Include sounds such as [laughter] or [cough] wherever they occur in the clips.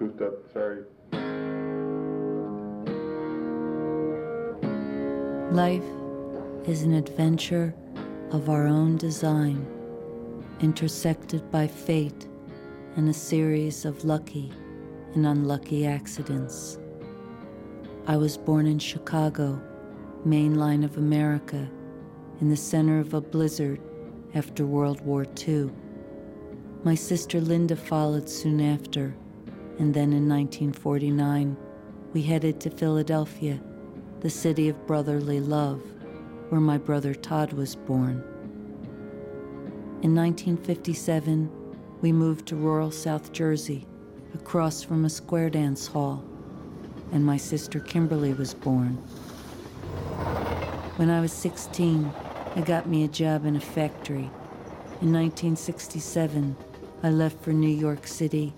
goofed up. Sorry. Life is an adventure of our own design, intersected by fate and a series of lucky and unlucky accidents. I was born in Chicago, main line of America, in the center of a blizzard after World War II. My sister Linda followed soon after, and then in 1949, we headed to Philadelphia, the city of brotherly love, where my brother Todd was born. In 1957, we moved to rural South Jersey, across from a square dance hall, and my sister Kimberly was born. When I was 16, I got me a job in a factory. In 1967, I left for New York City.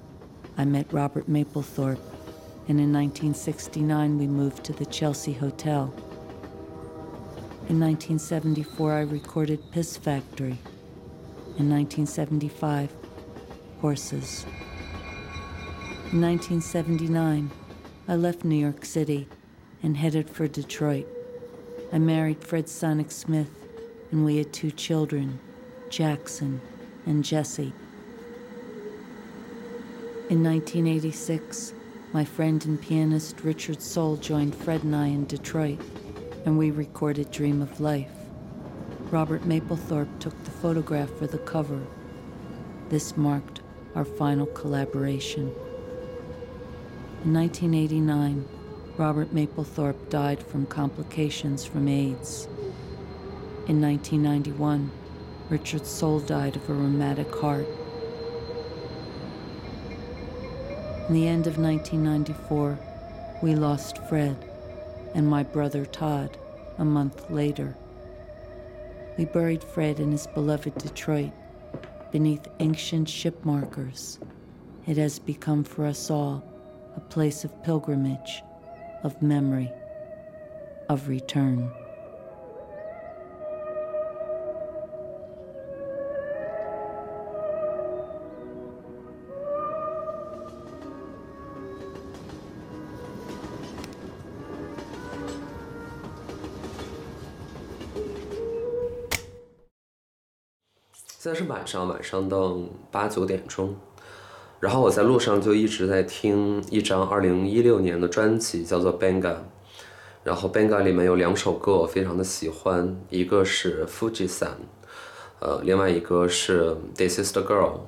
I met Robert Mapplethorpe, and in 1969, we moved to the Chelsea Hotel. In 1974, I recorded Piss Factory. In 1975, Horses. In 1979, I left New York City and headed for Detroit. I married Fred Sonic Smith, and we had two children, Jackson and Jesse. In 1986, my friend and pianist Richard Sohl joined Fred and I in Detroit, and we recorded Dream of Life. Robert Mapplethorpe took the photograph for the cover. This marked our final collaboration. In 1989, Robert Mapplethorpe died from complications from AIDS. In 1991, Richard Sohl died of a rheumatic heart. In the end of 1994, we lost Fred and my brother Todd a month later. We buried Fred in his beloved Detroit beneath ancient ship markers. It has become for us all a place of pilgrimage, of memory, of return. 现在是晚上，晚上到八九点钟。然后我在路上就一直在听一张二零一六年的专辑，叫做《Benga》。然后《Benga》里面有两首歌我非常的喜欢，一个是《Fuji San》，呃，另外一个是《This Is the Girl》。《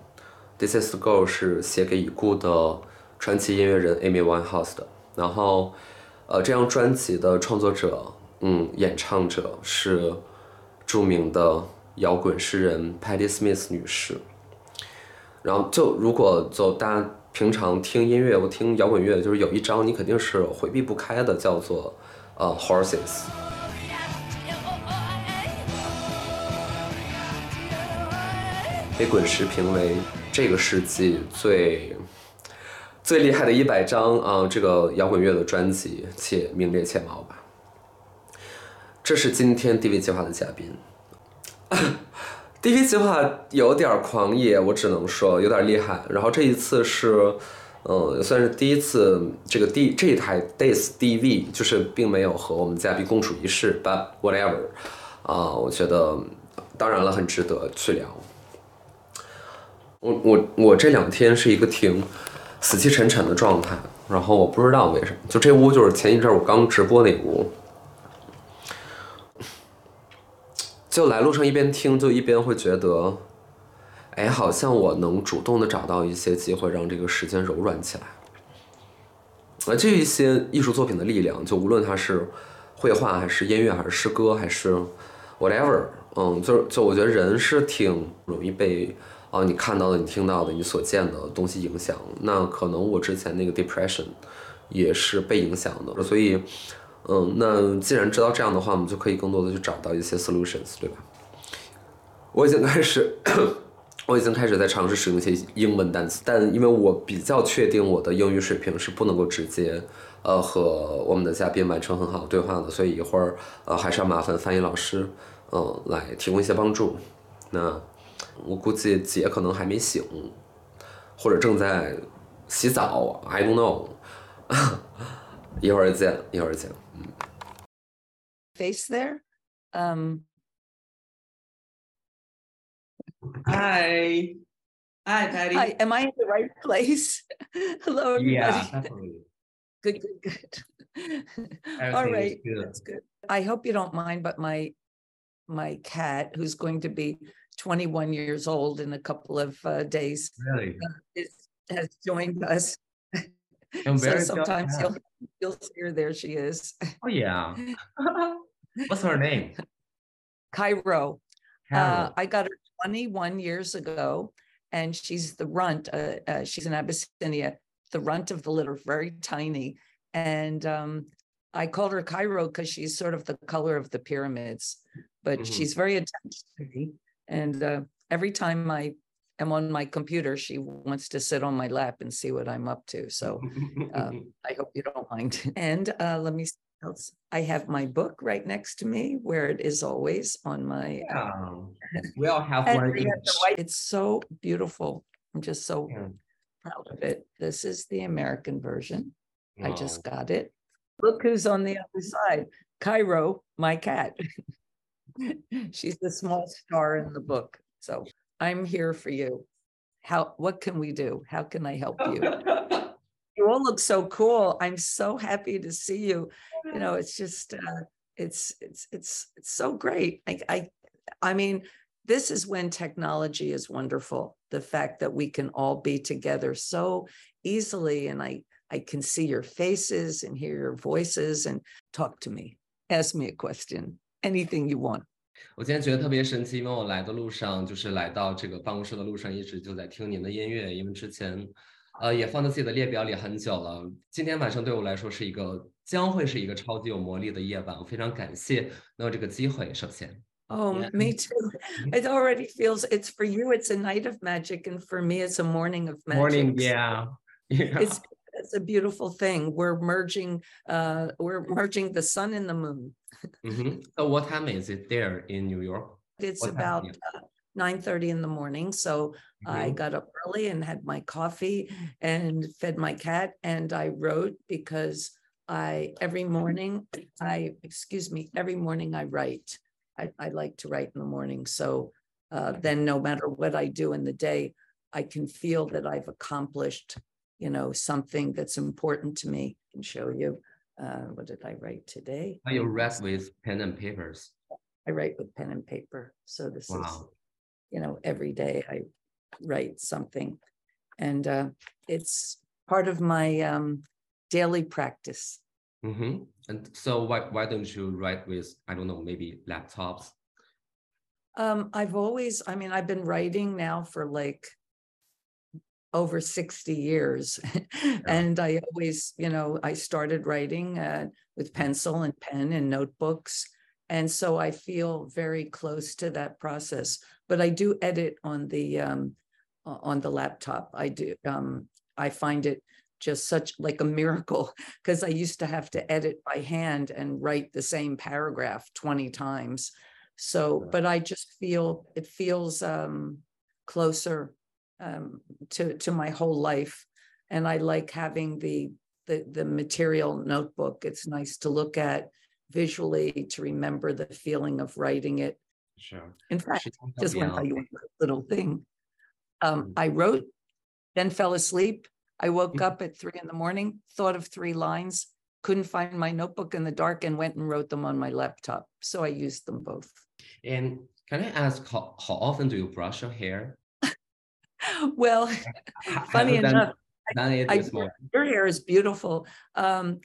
This Is the Girl》是写给已故的传奇音乐人 Amy Winehouse 的。然后，呃，这张专辑的创作者，嗯，演唱者是著名的。摇滚诗人 Patti Smith 女士，然后就如果就大家平常听音乐，我听摇滚乐，就是有一张你肯定是回避不开的，叫做呃 Horses，被滚石评为这个世纪最最厉害的一百张啊这个摇滚乐的专辑，且名列前茅吧。这是今天 DV 计划的嘉宾。[laughs] DV 计划有点狂野，我只能说有点厉害。然后这一次是，嗯，算是第一次这个 D 这一台 Days DV 就是并没有和我们嘉宾共处一室，But whatever，啊，我觉得当然了，很值得去聊。我我我这两天是一个挺死气沉沉的状态，然后我不知道为什么，就这屋就是前一阵我刚直播那屋。就来路上一边听，就一边会觉得，哎，好像我能主动的找到一些机会，让这个时间柔软起来。而，这一些艺术作品的力量，就无论它是绘画，还是音乐，还是诗歌，还是 whatever，嗯，就是就我觉得人是挺容易被啊你看到的、你听到的、你所见的东西影响。那可能我之前那个 depression 也是被影响的，所以。嗯，那既然知道这样的话，我们就可以更多的去找到一些 solutions，对吧？我已经开始，[coughs] 我已经开始在尝试使用一些英文单词，但因为我比较确定我的英语水平是不能够直接，呃，和我们的嘉宾完成很好的对话的，所以一会儿，呃，还是要麻烦翻译老师，嗯，来提供一些帮助。那我估计姐可能还没醒，或者正在洗澡，I don't know。[laughs] 一会儿见，一会儿见。嗯。Face there. Um. Hi. Hi, Patti. Hi. Am I in the right place? [laughs] Hello, everybody. Yeah, definitely. [laughs] Good, good, good. All right, good. that's good. I hope you don't mind, but my my cat, who's going to be 21 years old in a couple of uh, days, Really? is, has joined us. [laughs] I'm So sometimes you'll you'll see her. There she is, Oh yeah. [laughs] What's her name? Cairo. Uh, I got her 21 years ago, and she's the runt. Uh, uh, she's an Abyssinia, the runt of the litter, very tiny. And um, I called her Cairo because she's sort of the color of the pyramids, but Mhm. she's very attached to me. And uh, every time I am on my computer, she wants to sit on my lap and see what I'm up to. So um, [laughs] I hope you don't mind. [laughs] And uh, let me see else. I have my book right next to me, where it is always on my. uh. [laughs] We all have one we have the each. It's so beautiful. I'm just so Yeah. proud of it. This is the American version. I just got it. Look who's on the other side. Cairo, my cat. She's the small star in the book. So I'm here for you. How, what can we do? How can I help you? [laughs] You all look so cool. I'm so happy to see you. You know, it's just, uh, it's, it's, it's, it's so great. I, I, I mean, this is when technology is wonderful. The fact that we can all be together so easily and I, I can see your faces and hear your voices and talk to me. Ask me a question, anything you want. 我今天觉得特别神奇，因为我来的路上，就是来到这个办公室的路上，一直就在听您的音乐，因为之前，呃，也放在自己的列表里很久了。今天晚上对我来说是一个将会是一个超级有魔力的夜晚，我非常感谢能有这个机会。首先， Oh, Yeah. me too. It already feels it's for you, it's a night of magic, and for me, it's a morning of magic. morning, So yeah, yeah. It's it's a beautiful thing. We're merging, uh, we're merging the sun and the moon. Mhm. So what time is it there in New York? It's What about Yeah. nine thirty in the morning. So I Mhm. got up early and had my coffee and fed my cat and I wrote because I every morning I excuse me every morning I write. I, I like to write in the morning. So uh, then no matter what I do in the day, I can feel that I've accomplished, you know, something that's important to me. I can show you. Uh, what did I write today? Oh, you read with pen and papers. I write with pen and paper. So this is you know, every day I write something. And uh, it's part of my um, daily practice. Mm-hmm. And so why why don't you write with I don't know maybe laptops? Um, I've always, I mean, I've been writing now for like over 60 years. [laughs] and I always, you know, I started writing uh, with pencil and pen and notebooks. And so I feel very close to that process. But I do edit on the um, on the laptop. I do. Um, I find it just such like a miracle [laughs] because I used to have to edit by hand and write the same paragraph 20 times. So, Yeah. but I just feel it feels um, closer um, to to my whole life, and I like having the the the material notebook. It's nice to look at visually to remember the feeling of writing it. Sure. In fact, just want to tell you one little thing. Um, mm. I wrote, then fell asleep. I woke mm. up at three in the morning, thought of three lines, couldn't find my notebook in the dark, and went and wrote them on my laptop. So I used them both. And can I ask, how, how often do you brush your hair? [laughs] Well, [laughs] [laughs] funny have you done- enough, it I your hair is beautiful. Um,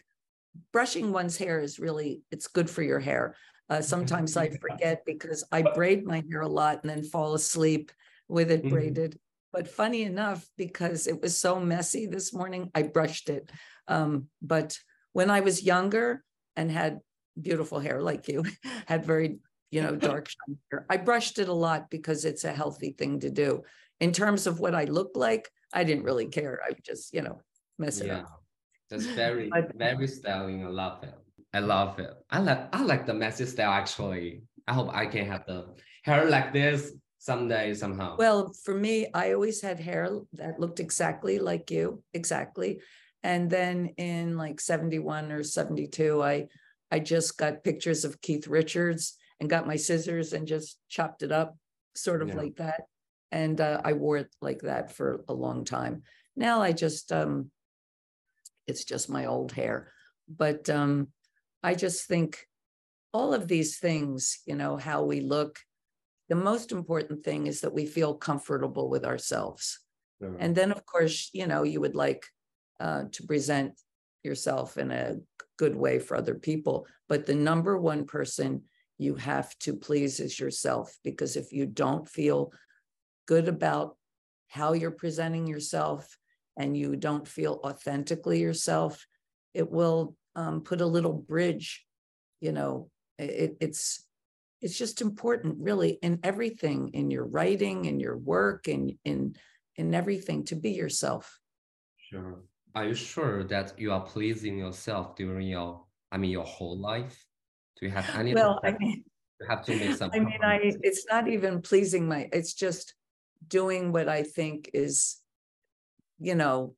brushing one's hair is really, it's good for your hair. Uh, sometimes I forget because I braid my hair a lot and then fall asleep with it Mhm. braided. But funny enough, because it was so messy this morning, I brushed it. Um, but when I was younger and had beautiful hair like you, had very, you know, dark hair, I brushed it a lot because it's a healthy thing to do. In terms of what I look like, I didn't really care. I would just, you know, mess it Yeah, up. that's very [laughs] I- very styling. I love it. I love it. I like I like the messy style actually. I hope I can have the hair like this someday somehow? Well, for me, I always had hair that looked exactly like you, exactly. And then in like 71 or 72, I I just got pictures of Keith Richards and got my scissors and just chopped it up, sort of Yeah. like that. And uh, I wore it like that for a long time. Now I just um it's just my old hair. But um I just think all of these things, you know, how we look, the most important thing is that we feel comfortable with ourselves. Sure. And then, of course, you know, you would like uh, to present yourself in a good way for other people. But the number one person you have to please is yourself, because if you don't feel good about how you're presenting yourself and you don't feel authentically yourself, it will um, put a little bridge, you know, it, it's it's just important really in everything in your writing in your work and in in everything to be yourself Sure. Are you sure that you are pleasing yourself during your, I mean, your whole life? Do you have any? well i mean you have to make some. i mean i it's not even pleasing my it's just doing what i think is you know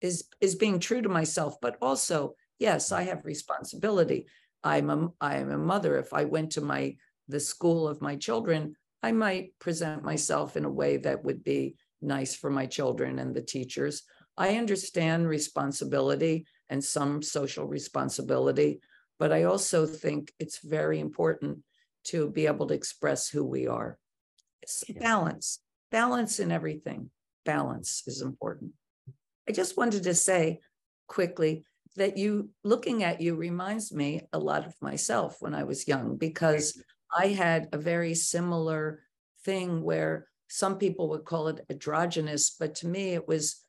is is being true to myself but also yes i have responsibility. I'm a i am a mother. If i went to my the school of my children i might present myself in a way that would be nice for my children and the teachers. I understand responsibility and some social responsibility but i also think it's very important to be able to express who we are. Balance balance in everything balance is important I just wanted to say quickly that you looking at you reminds me a lot of myself when I was young because I had a very similar thing where some people would call it androgynous, but to me it was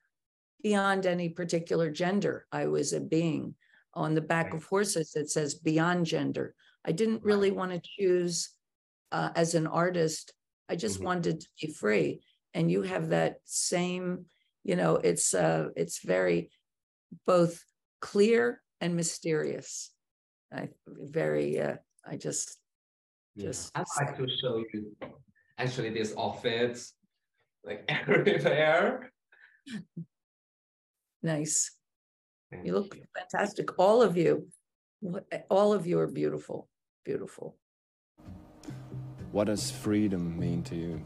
beyond any particular gender. I was a being. On the back of horses, it says beyond gender. I didn't really want to choose uh, as an artist. I just Mhm. wanted to be free. And you have that same you know it's uh it's very both clear and mysterious i very uh i just Yeah. just I'd like to show you actually this outfit, like [laughs] everywhere. nice Thank you look fantastic all of you all of you are beautiful beautiful What does freedom mean to you?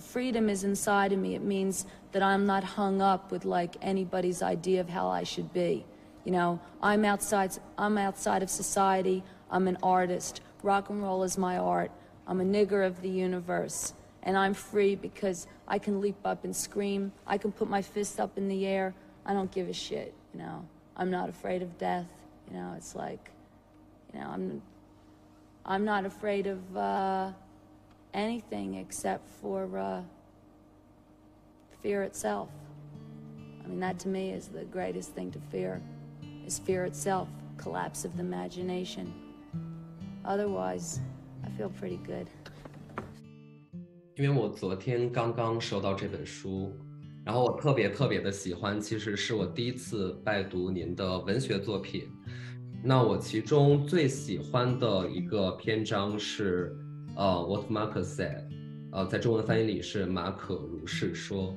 freedom is inside of me. It means that I'm not hung up with like anybody's idea of how I should be. You know, I'm outside I'm outside of society. I'm an artist. Rock and roll is my art. I'm a nigger of the universe. And I'm free because I can leap up and scream. I can put my fist up in the air. I don't give a shit, you know. I'm not afraid of death. You know, it's like, you know, I'm I'm not afraid of uh anything except for uh, fear itself. I mean, that to me is the greatest thing to fear, is fear itself, collapse of the imagination. Otherwise, I feel pretty good. 因为我昨天刚刚收到这本书，然后我特别特别的喜欢，其实是我第一次拜读您的文学作品。那我其中最喜欢的一个篇章是， 呃，What Marcus said，呃，在中文翻译里是马可如是说。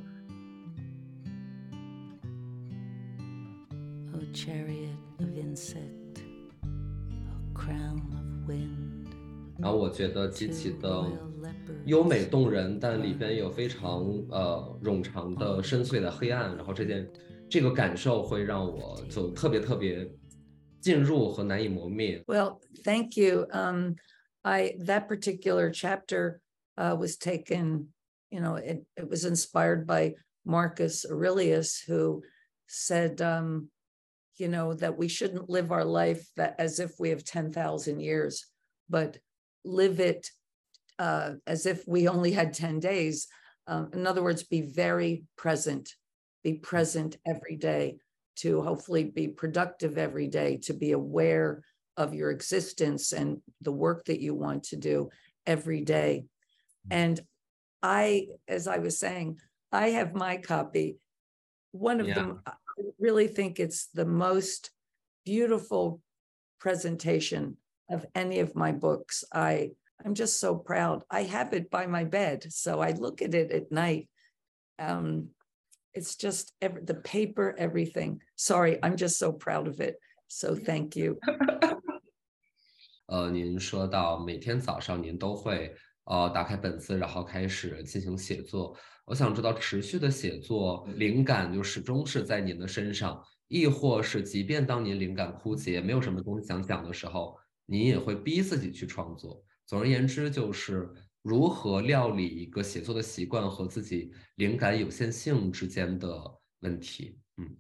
O chariot of insect, O crown of wind, 然后我觉得极 two 其的 royal leopards, 优美动人，但里边有非常呃冗长的深邃的黑暗，然后这件这个感受会让我就特别特别进入和难以磨灭。 well thank you um i that particular chapter uh was taken you know it, it was inspired by marcus aurelius who said um you know that we shouldn't live our life that as if we have 10,000 years but live it uh, as if we only had 10 days. Um, in other words, be very present, be present every day to hopefully be productive every day, to be aware of your existence and the work that you want to do every day. And I, as I was saying, I have my copy. One of Yeah. them, I really think it's the most beautiful presentation of any of my books. I I'm just so proud. I have it by my bed, so I look at it at night. Um, it's just every, the paper, everything. Sorry, I'm just so proud of it. So thank you. [laughs] 呃，您说到每天早上您都会呃打开本子，然后开始进行写作。我想知道，持续的写作灵感就始终是在您的身上，亦或是即便当您灵感枯竭，没有什么东西想讲的时候，您也会逼自己去创作。总而言之，就是如何料理一个写作的习惯和自己灵感有限性之间的问题。嗯。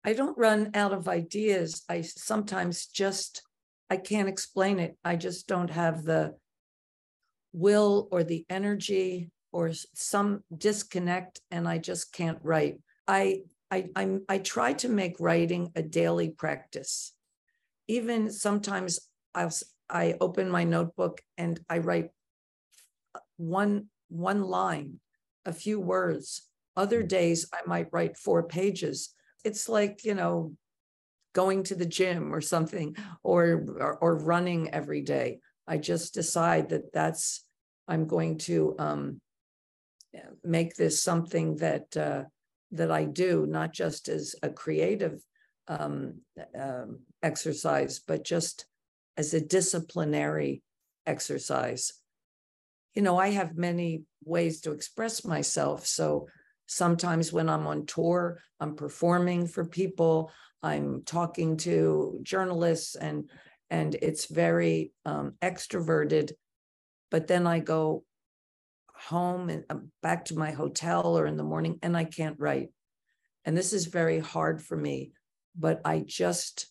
I don't run out of ideas. I sometimes just I can't explain it. I just don't have the will or the energy or some disconnect and I just can't write. I I I, I try to make writing a daily practice. Even sometimes I'll I open my notebook and I write uh, one one line, a few words. Other hmm. days I might write four pages. It's like, you know, going to the gym or something or, or, or running every day. I just decide that that's I'm going to um, make this something that uh, that I do, not just as a creative um, um, exercise, but just as a disciplinary exercise. You know, I have many ways to express myself. So sometimes when I'm on tour, I'm performing for people, I'm talking to journalists, and and it's very um, extroverted. But then I go home and uh, back to my hotel or in the morning, and I can't write. And this is very hard for me. But I just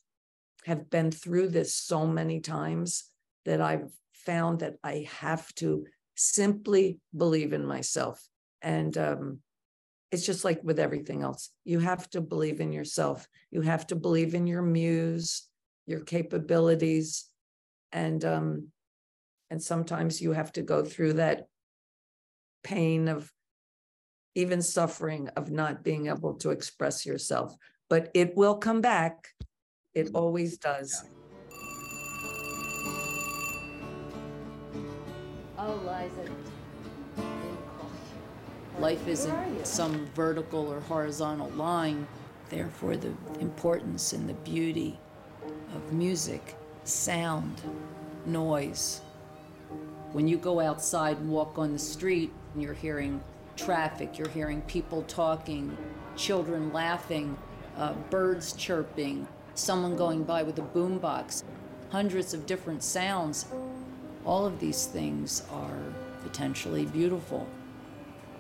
have been through this so many times that I've found that I have to simply believe in myself. And um, it's just like with everything else. You have to believe in yourself. You have to believe in your muse, your capabilities, and um, and sometimes you have to go through that pain of even suffering of not being able to express yourself. But it will come back. It always does. Oh, Liza. Life isn't some vertical or horizontal line. Therefore, the importance and the beauty of music, sound, noise. When you go outside and walk on the street, and you're hearing traffic, you're hearing people talking, children laughing, uh, birds chirping, someone going by with a boombox, hundreds of different sounds. All of these things are potentially beautiful.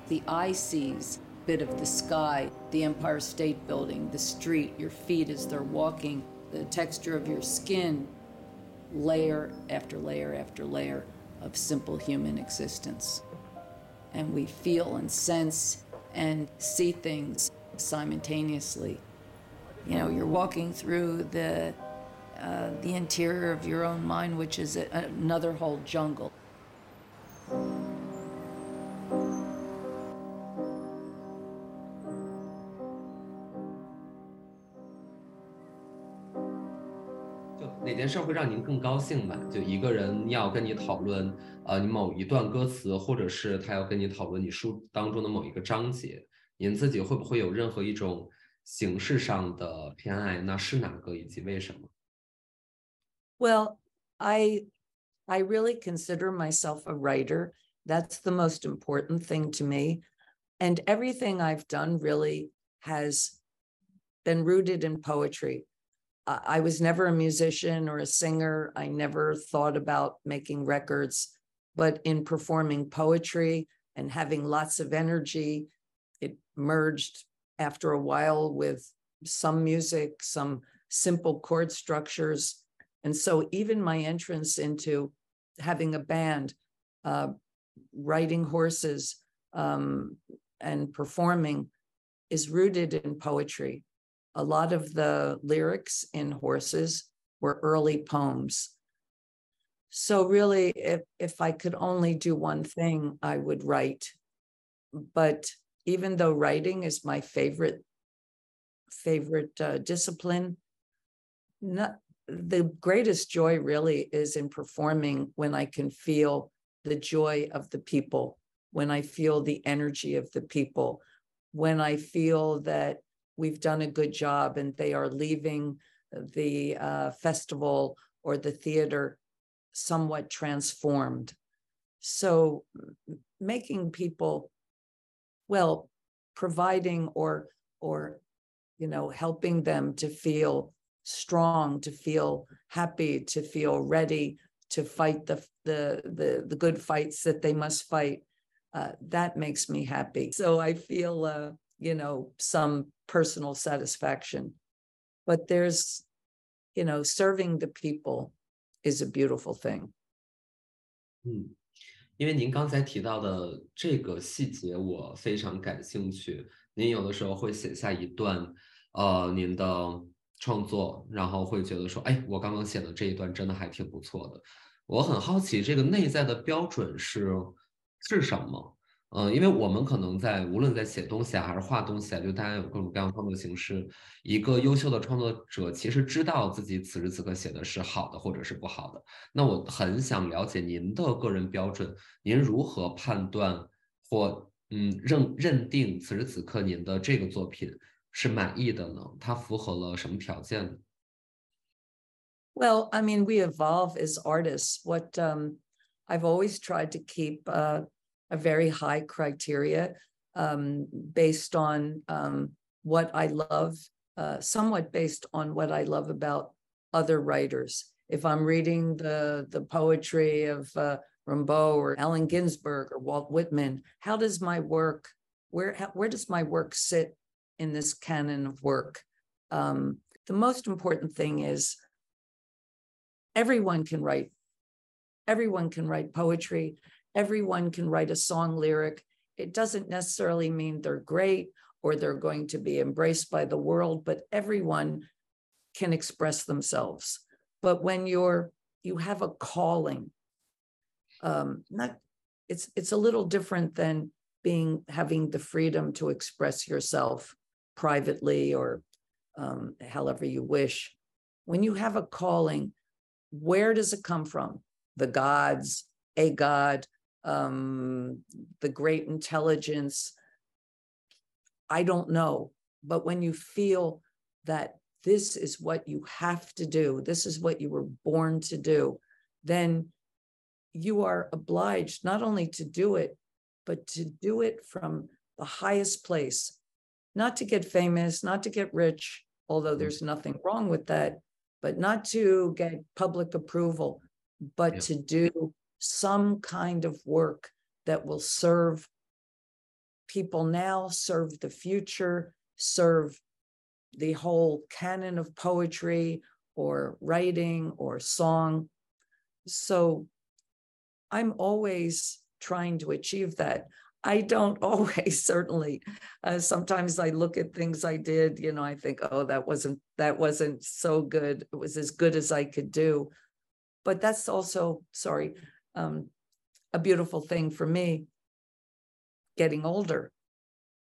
The eye sees bit of the sky, the Empire State Building, the street, your feet as they're walking, the texture of your skin, layer after layer after layer of simple human existence. And we feel and sense and see things simultaneously. You know, you're walking through the uh, the interior of your own mind, which is a, another whole jungle. 哪件事会让您更高兴吧？就一个人要跟你讨论，呃，你某一段歌词，或者是他要跟你讨论你书当中的某一个章节，您自己会不会有任何一种形式上的偏爱？那是哪个，以及为什么？Well, I I really consider myself a writer. That's the most important thing to me. And everything I've done really has been rooted in poetry. I was never a musician or a singer. I never thought about making records, but in performing poetry and having lots of energy, it merged after a while with some music, some simple chord structures. And so even my entrance into having a band, uh, riding horses, um, and performing is rooted in poetry a lot of the lyrics in Horses were early poems. So really, if, if I could only do one thing, I would write. But even though writing is my favorite favorite uh, discipline, not, the greatest joy really is in performing when I can feel the joy of the people, when I feel the energy of the people, when I feel that we've done a good job and they are leaving the uh, festival or the theater somewhat transformed. So making people, well, providing or or you know helping them to feel strong, to feel happy, to feel ready to fight the the the, the good fights that they must fight. Uh, that makes me happy. So I feel, uh, you know, some personal satisfaction. But there's, you know, serving the people is a beautiful thing. 嗯，因为您刚才提到的这个细节，我非常感兴趣。您有的时候会写下一段，呃，您的创作，然后会觉得说，哎，我刚刚写的这一段真的还挺不错的。我很好奇，这个内在的标准是是什么？ 嗯，因为我们可能在无论在写东西啊，还是画东西啊，就大家有各种各样的创作形式。一个优秀的创作者其实知道自己此时此刻写的是好的或者是不好的。那我很想了解您的个人标准，您如何判断或嗯认认定此时此刻您的这个作品是满意的呢？它符合了什么条件呢？Well, I mean, we evolve as artists. What um, I've always tried to keep. Uh, a very high criteria um, based on um, what I love, uh, somewhat based on what I love about other writers. If I'm reading the the poetry of uh, Rimbaud or Allen Ginsberg or Walt Whitman, how does my work where how, where does my work sit in this canon of work? Um, the most important thing is everyone can write. Everyone can write poetry everyone can write a song lyric. It doesn't necessarily mean they're great or they're going to be embraced by the world, but everyone can express themselves. But when you're you have a calling, um, not it's it's a little different than being having the freedom to express yourself privately or um, however you wish. When you have a calling, where does it come from? The gods, a god, um, the great intelligence. I don't know. But when you feel that this is what you have to do, this is what you were born to do, then you are obliged not only to do it, but to do it from the highest place, not to get famous, not to get rich, although mm. there's nothing wrong with that, but not to get public approval, but yep. to do some kind of work that will serve people now, serve the future, serve the whole canon of poetry or writing or song. So I'm always trying to achieve that. I don't [laughs] always, certainly. Uh, sometimes I look at things I did, you know, I think, oh, that wasn't that wasn't so good. It was as good as I could do. But that's also, sorry, um, a beautiful thing for me getting older.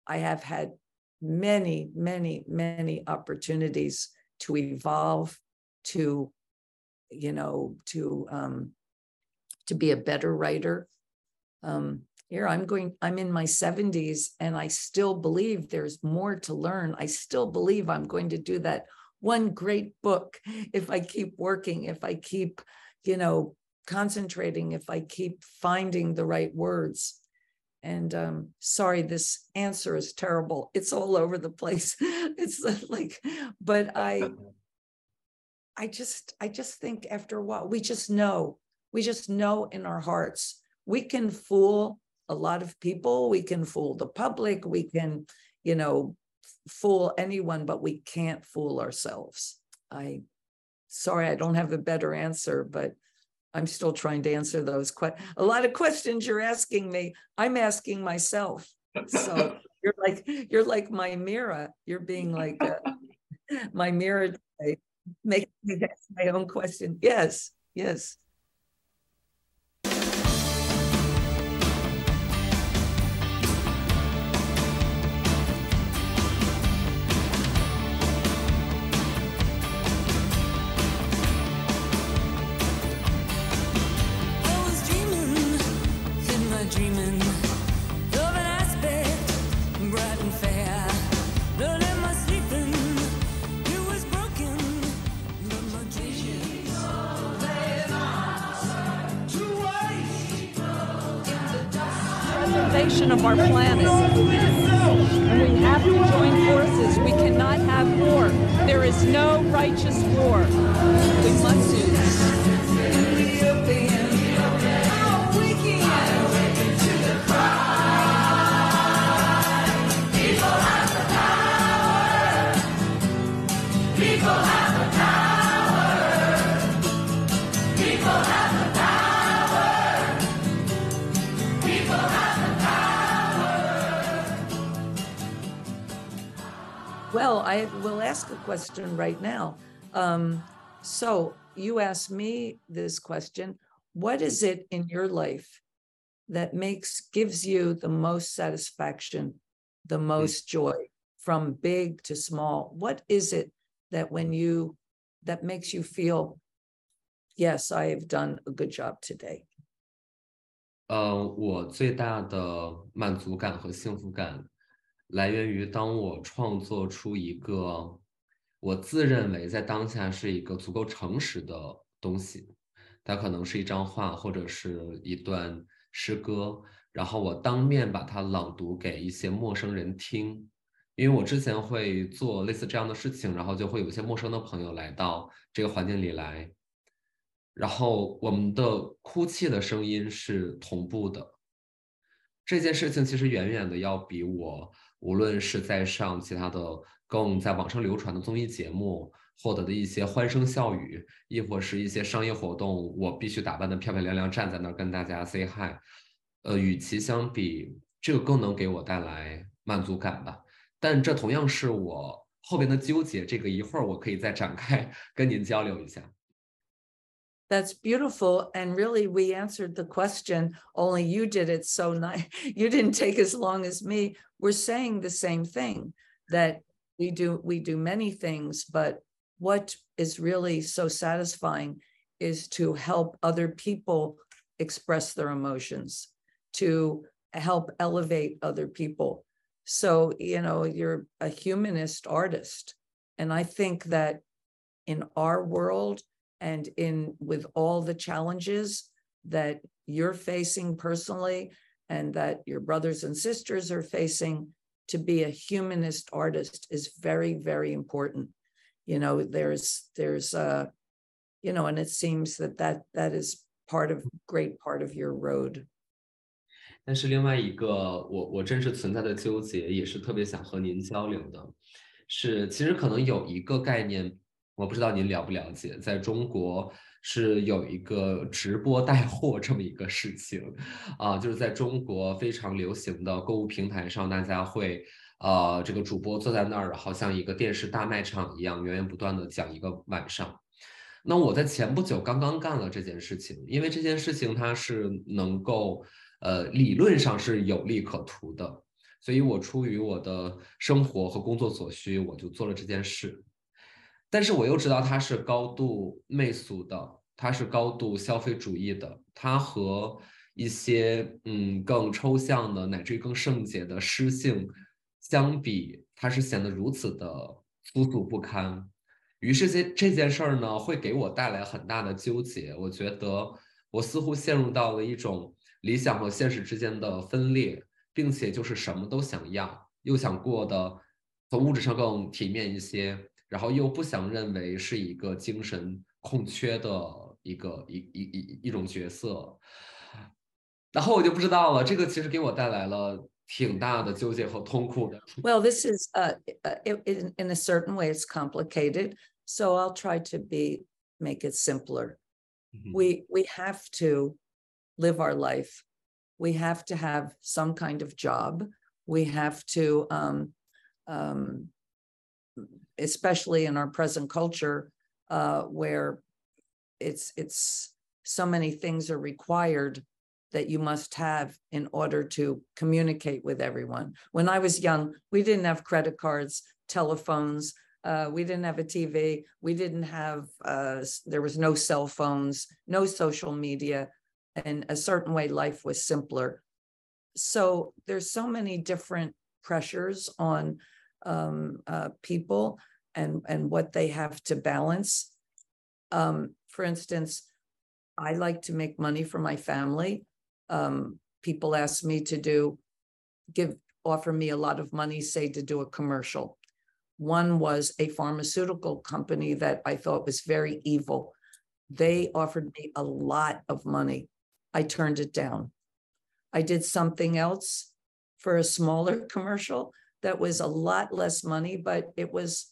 I have had many, many, many opportunities to evolve, to, you know, to um, to be a better writer. Um, here I'm going, I'm in my 70s and I still believe there's more to learn. I still believe I'm going to do that one great book if I keep working, if I keep, you know, concentrating if I keep finding the right words. And um, sorry, this answer is terrible. It's all over the place. [laughs] it's [laughs] like, but I, I just, I just think after a while, we just know, we just know in our hearts, we can fool a lot of people. We can fool the public. We can, you know, fool anyone, but we can't fool ourselves. I, sorry, I don't have a better answer, but I'm still trying to answer those. questions. a lot of questions you're asking me, I'm asking myself. So [laughs] you're like you're like my mirror. You're being like uh, my mirror, making me ask my own question. Yes, yes. No righteous war. ask a question right now. Um, so you asked me this question. What is it in your life that makes gives you the most satisfaction, the most joy from big to small? What is it that when you that makes you feel, yes, I have done a good job today? 呃，我最大的满足感和幸福感来源于当我创作出一个 我自认为在当下是一个足够诚实的东西，它可能是一张画或者是一段诗歌，然后我当面把它朗读给一些陌生人听，因为我之前会做类似这样的事情，然后就会有一些陌生的朋友来到这个环境里来，然后我们的哭泣的声音是同步的。这件事情其实远远的要比我无论是在上其他的 更在网上流传的综艺节目获得的一些欢声笑语，亦或是一些商业活动，我必须打扮的漂漂亮亮站在那儿跟大家 say hi，呃，与其相比，这个更能给我带来满足感吧。但这同样是我后边的纠结，这个一会儿我可以再展开跟您交流一下。 That's beautiful. [laughs] And really, we answered the question, only you did it so nice. [laughs] You didn't take as long as me. We're saying the same thing that we do, we do many things, but what is really so satisfying is to help other people express their emotions, to help elevate other people. So, you know, you're a humanist artist. And I think that in our world, and in with all the challenges that you're facing personally and that your brothers and sisters are facing to be a humanist artist is very very important you know there's there's uh you know and it seems that that that is part of great part of your road 但是另外一个我我真实存在的纠结，也是特别想和您交流的，是其实可能有一个概念我不知道您了不了解，在中国 是有一个直播带货这么一个事情，啊，就是在中国非常流行的购物平台上，大家会，呃，这个主播坐在那儿，好像一个电视大卖场一样，源源不断的讲一个晚上。那我在前不久刚刚干了这件事情，因为这件事情它是能够，呃，理论上是有利可图的，所以我出于我的生活和工作所需，我就做了这件事。但是我又知道它是高度媚俗的，它是高度消费主义的，它和一些嗯更抽象的乃至于更圣洁的诗性相比，它是显得如此的粗俗不堪。于是这这件事儿呢，会给我带来很大的纠结。我觉得我似乎陷入到了一种理想和现实之间的分裂，并且就是什么都想要，又想过得从物质上更体面一些。然后又不想认为是一个精神空缺的一个一一一一种角色，然后我就不知道了。这个其实给我带来了挺大的纠结和痛苦的。 well this is uh, uh in, in in a certain way it's complicated so i'll try to be make it simpler Mhm. we we have to live our life we have to have some kind of job we have to um um especially in our present culture uh where it's it's so many things are required that you must have in order to communicate with everyone when i was young we didn't have credit cards telephones uh, we didn't have a TV. We didn't have, uh, there was no cell phones, no social media. In a certain way, life was simpler. So there's so many different pressures on um, uh, people and, and what they have to balance. Um, for instance, I like to make money for my family. Um, people ask me to do, give, offer me a lot of money, say to do a commercial. One was a pharmaceutical company that I thought was very evil. They offered me a lot of money. I turned it down. I did something else for a smaller [laughs] commercial that was a lot less money, but it was,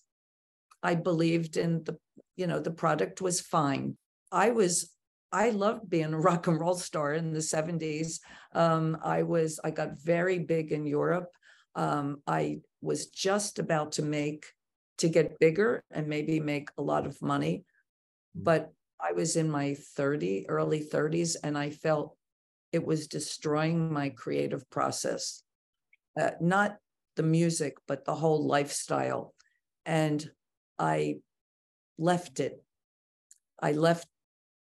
I believed in the, you know, the product was fine. I was, I loved being a rock and roll star in the 70s. Um, I was, I got very big in Europe. Um, I was just about to make, to get bigger and maybe make a lot of money. But I was in my 30, early 30s, and I felt it was destroying my creative process. Uh, not the music, but the whole lifestyle. And I left it. I left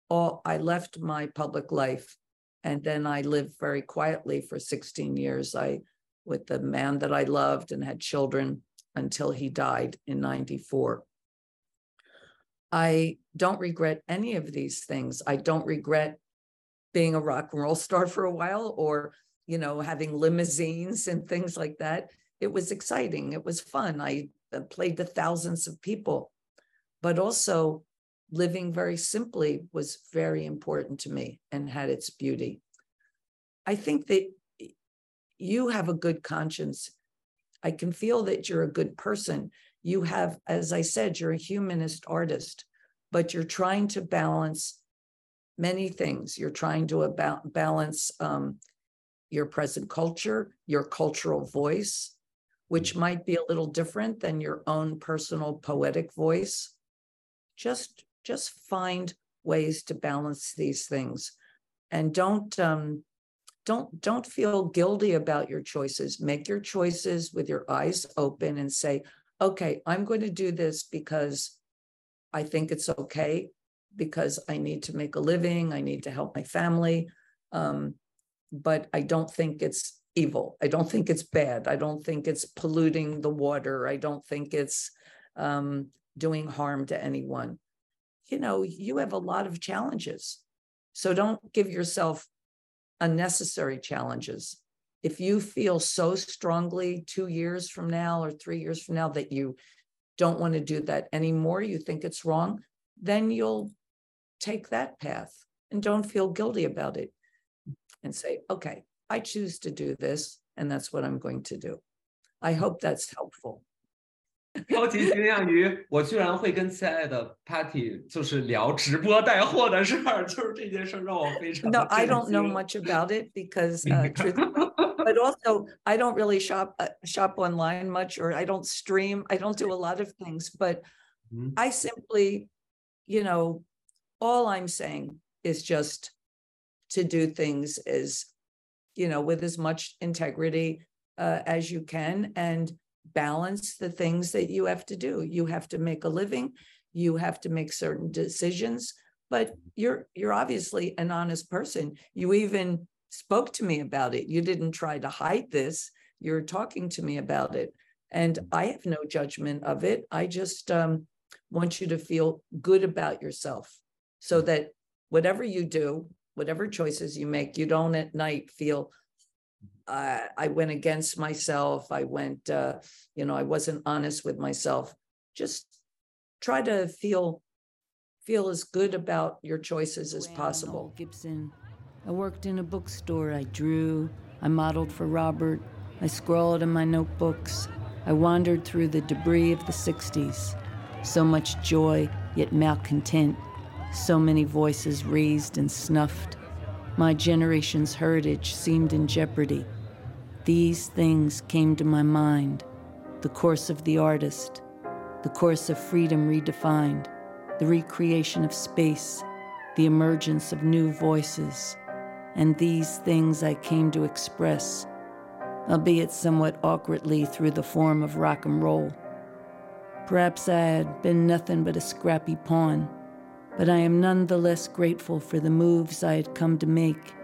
all, I left my public life. And then I lived very quietly for 16 years. I, with the man that I loved and had children until he died in 94. I don't regret any of these things. I don't regret being a rock and roll [laughs] star for a while or, you know, having limousines and things like that. It was exciting. It was fun. I played to thousands of people, but also living very simply was very important to me and had its beauty. I think that you have a good conscience. I can feel that you're a good person. You have, as I said, you're a humanist artist, but you're trying to balance many things. You're trying to about balance um, your present culture, your cultural voice, which might be a little different than your own personal poetic voice. Just, just find ways to balance these things, and don't um, don't don't feel guilty about your choices. Make your choices with your eyes open and say, "Okay, I'm going to do this because I think it's okay because I need to make a living, I need to help my family. Um, but I don't think it's evil. I don't think it's bad. I don't think it's polluting the water. I don't think it's um, doing harm to anyone. You know, you have a lot of challenges. So don't give yourself unnecessary challenges. If you feel so strongly two years from now or three years from now that you don't want to do that anymore, you think it's wrong, then you'll take that path and don't feel guilty about it and say, okay, I choose to do this, and that's what I'm going to do. I hope that's helpful. Patti 就是聊直播带货的事儿，就是这件事让我非常。No, [laughs] I don't know much about it because, [laughs] uh, but also I don't really shop uh, shop online much, or I don't stream. I don't do a lot of things, but mm-hmm. I simply, you know, all I'm saying is just to do things as you know, with as much integrity uh, as you can and balance the things that you have to do. You have to make a living, you have to make certain decisions, but you're you're obviously an honest person. You even spoke to me about it. You didn't try to hide this. You're talking to me about it. And I have no judgment of it. I just um, want you to feel good about yourself so that whatever you do, whatever choices you make, you don't at night feel uh, I went against myself. I went, uh, you know, I wasn't honest with myself. Just try to feel feel as good about your choices as possible. Gibson. I worked in a bookstore. I drew. I modeled for Robert. I scrawled in my notebooks. I wandered through the debris of the 60s. So much joy, yet malcontent. So many voices raised and snuffed. My generation's heritage seemed in jeopardy. These things came to my mind the course of the artist, the course of freedom redefined, the recreation of space, the emergence of new voices. And these things I came to express, albeit somewhat awkwardly through the form of rock and roll. Perhaps I had been nothing but a scrappy pawn, but I am none the less grateful for the moves I had come to make,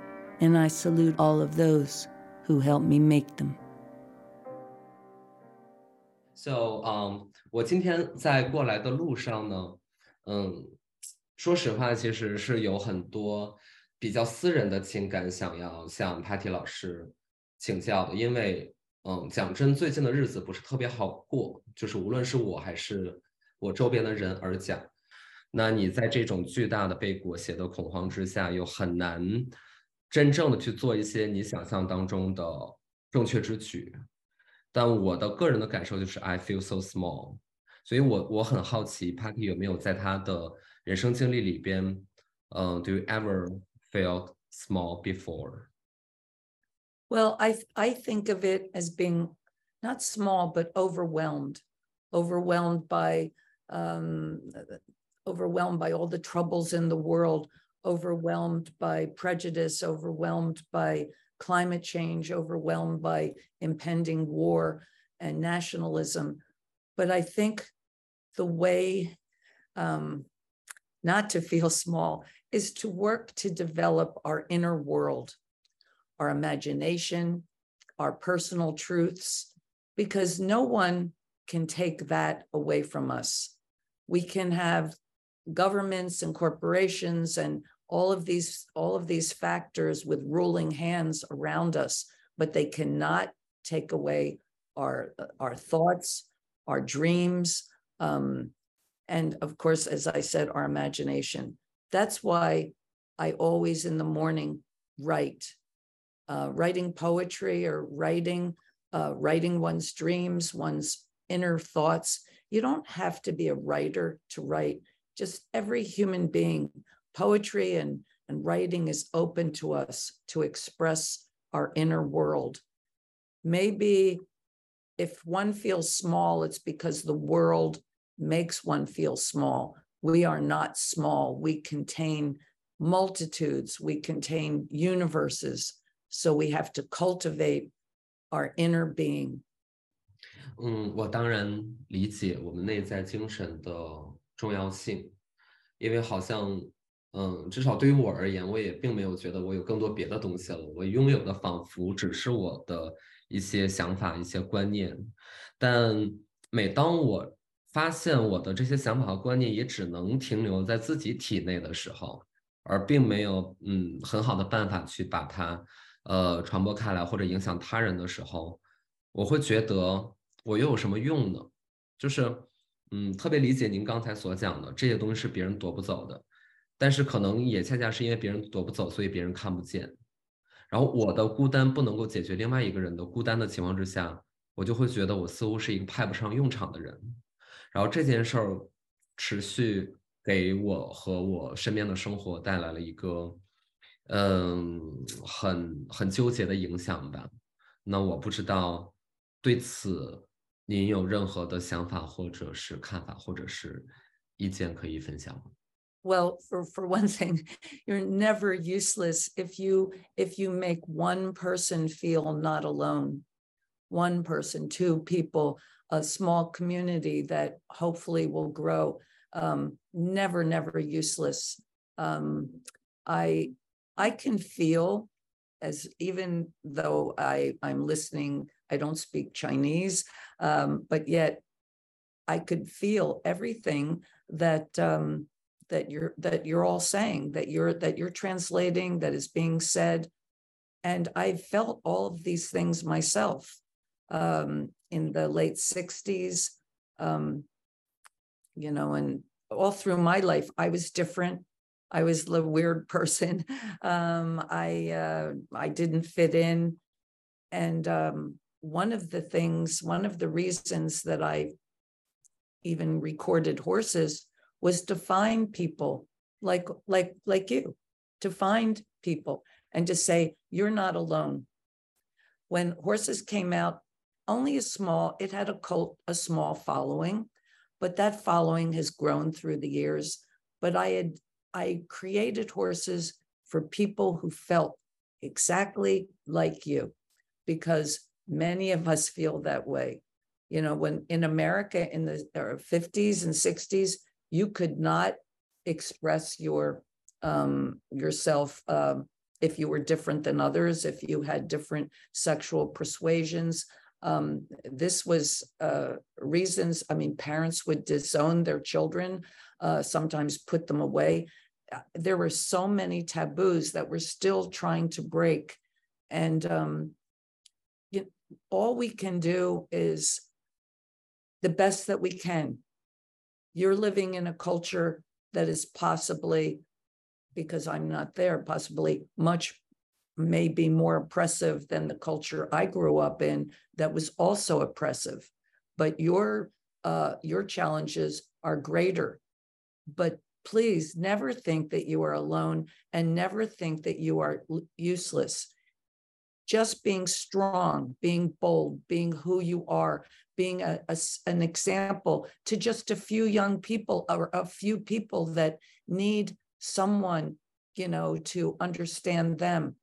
and I salute all of those who helped me make them. So, um, 我今天在过来的路上呢，嗯，说实话，其实是有很多比较私人的情感想要向 Patti 老师请教的，因为，嗯，讲真，最近的日子不是特别好过，就是无论是我还是我周边的人而讲，那你在这种巨大的被裹挟的恐慌之下，又很难真正的去做一些你想象当中的正确之举。但我的个人的感受就是，I feel so small。所以我我很好奇，Patti 有没有在他的人生经历里边，嗯、呃、，Do you ever feel small before? Well, I I think of it as being not small but overwhelmed, overwhelmed by um, overwhelmed by all the troubles in the world, overwhelmed by prejudice, overwhelmed by climate change, overwhelmed by impending war and nationalism. But I think the way um, not to feel small is to work to develop our inner world, our imagination, our personal truths, because no one can take that away from us. We can have governments and corporations and all of these all of these factors with ruling hands around us but they cannot take away our our thoughts our dreams um, and of course as i said our imagination. That's why i always in the morning write uh, writing poetry or writing uh, writing one's dreams one's inner thoughts. You don't have to be a writer to write just every human being poetry and, and writing is open to us to express our inner world. Maybe if one feels small, it's because the world makes one feel small. We are not small. We contain multitudes, we contain universes. So we have to cultivate our inner being. 嗯，我当然理解我们内在精神的 重要性，因为好像嗯，至少对于我而言，我也并没有觉得我有更多别的东西了。我拥有的仿佛只是我的一些想法、一些观念。但每当我发现我的这些想法和观念也只能停留在自己体内的时候，而并没有嗯很好的办法去把它呃传播开来或者影响他人的时候，我会觉得我又有什么用呢？就是嗯，特别理解您刚才所讲的，这些东西是别人夺不走的。但是可能也恰恰是因为别人夺不走，所以别人看不见。然后我的孤单不能够解决另外一个人的孤单的情况之下，我就会觉得我似乎是一个派不上用场的人。然后这件事儿持续给我和我身边的生活带来了一个嗯很很纠结的影响吧。那我不知道对此您有任何的想法或者是看法或者是意见可以分享吗？well for for one thing [laughs] you're never useless if you if you make one person feel not alone one person two people a small community that hopefully will grow um, never never useless um, i i can feel as even though i i'm listening i don't speak chinese um, but yet i could feel everything that um, that you're that you're all saying that you're that you're translating that is being said. And i felt all of these things myself um, in the late 60s um, you know and all through my life i was different. I was the weird person. [laughs] Um, i uh, i didn't fit in. And um, one of the things one of the reasons that i even recorded horses was to find people like like like you to find people and to say you're not alone. When horses came out only a small it had a cult a small following but that following has grown through the years. But i had i created horses for people who felt exactly like you because many of us feel that way you know when in america in the 50s and 60s you could not express your um, yourself um, if you were different than others, if you had different sexual persuasions. Um, this was uh, reasons. I mean, parents would disown their children, uh, sometimes put them away. there were so many taboos that we're still trying to break. And um, all we can do is the best that we can. You're living in a culture that is possibly, because I'm not there, possibly much maybe more oppressive than the culture I grew up in that was also oppressive. But your uh, your challenges are greater. But please never think that you are alone and never think that you are useless. Just being strong, being bold, being who you are, being a, a, an example to just a few young people or a few people that need someone, you know, to understand them.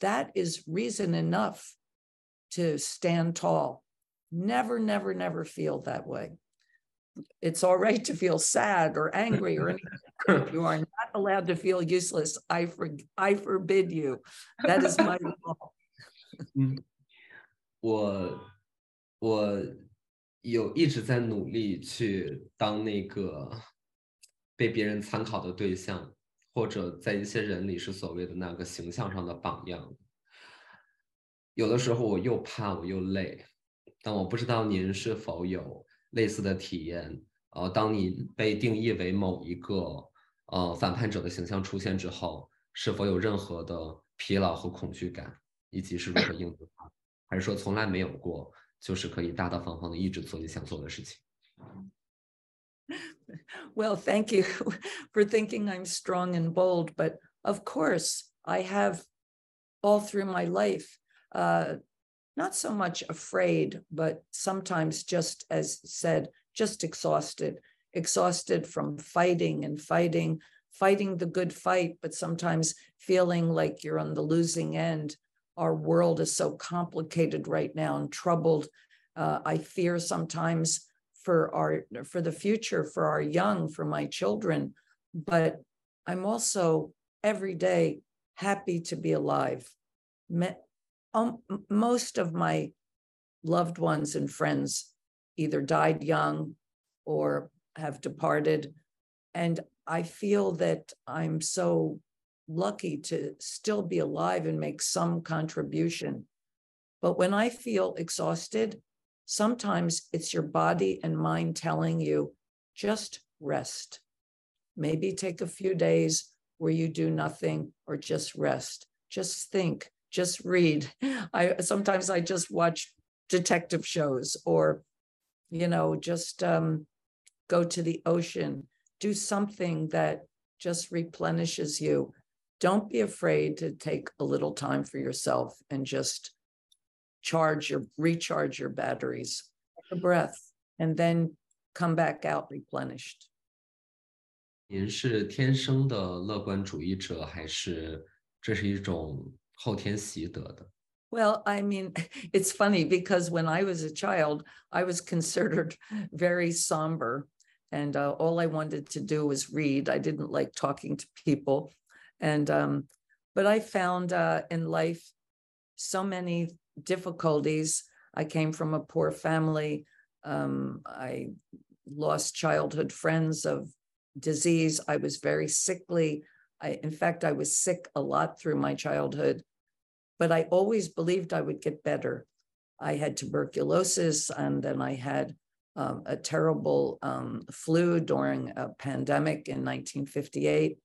That is reason enough to stand tall. Never, never, never feel that way it's all right to feel sad or angry or anything. [laughs] you are not allowed to feel useless. I for, I forbid you. That is my law. [laughs] 嗯，我我有一直在努力去当那个被别人参考的对象，或者在一些人里是所谓的那个形象上的榜样。有的时候我又怕我又累，但我不知道您是否有类似的体验，呃，当你被定义为某一个呃反叛者的形象出现之后，是否有任何的疲劳和恐惧感，以及是如何应对它，还是说从来没有过，就是可以大大方方的一直做你想做的事情？Well, thank [laughs] you [laughs] for thinking I'm strong and bold, but of course I have all through my life. Uh, not so much afraid, but sometimes just as said, just exhausted, exhausted from fighting and fighting, fighting the good fight, but sometimes feeling like you're on the losing end. our world is so complicated right now and troubled. Uh, I fear sometimes for our for the future, for our young, for my children, but I'm also every day happy to be alive um, most of my loved ones and friends either died young or have departed. And I feel that I'm so lucky to still be alive and make some contribution. But when I feel exhausted, sometimes it's your body and mind telling you just rest. Maybe take a few days where you do nothing or just rest. Just think, just read. [laughs] I sometimes I just watch detective shows or, you know, just um, go to the ocean, do something that just replenishes you Don't be afraid to take a little time for yourself and just charge your recharge your batteries, a breath, and then come back out replenished. 您是天生的乐观主义者，还是这是一种 well, I mean, [laughs] it's funny because when I was a child, I was considered [laughs] very somber, and uh, all I wanted to do was read. I didn't like talking to people, and um, but I found uh, in life so many difficulties. I came from a poor family. Um, I lost childhood friends of disease. I was very sickly. I, in fact, I was sick a lot through my childhood but I always believed I would get better. I had tuberculosis and then I had um, a terrible um, flu during a pandemic in 1958.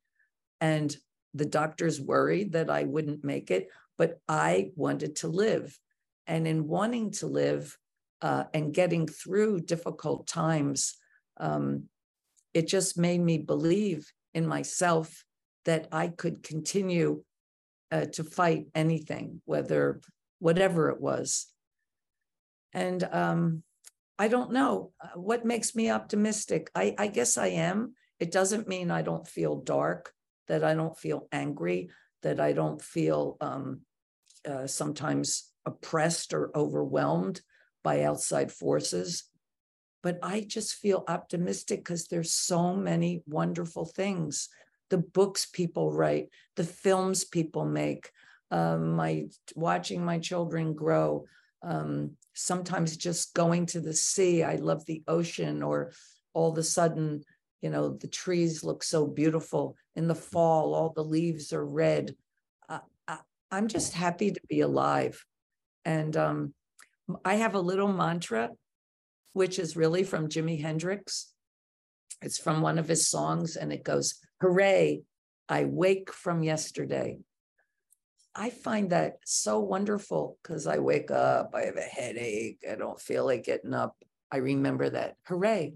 And the doctors worried that I wouldn't make it, but I wanted to live. And in wanting to live uh, and getting through difficult times, um, it just made me believe in myself that I could continue uh, to fight anything, whether whatever it was. And um, I don't know uh, what makes me optimistic. I, I guess I am. It doesn't mean I don't feel dark, that I don't feel angry, that I don't feel um, uh, sometimes oppressed or overwhelmed by outside forces. But I just feel optimistic because there's so many wonderful things the books people write, the films people make, um, my watching my children grow. Um, sometimes just going to the sea. I love the ocean, or all of a sudden, you know, the trees look so beautiful. In the fall, all the leaves are red. Uh, I, I'm just happy to be alive. And um, I have a little mantra, which is really from Jimi Hendrix. It's from one of his songs, and it goes, Hooray, I wake from yesterday. I find that so wonderful because I wake up, I have a headache, I don't feel like getting up. I remember that. Hooray,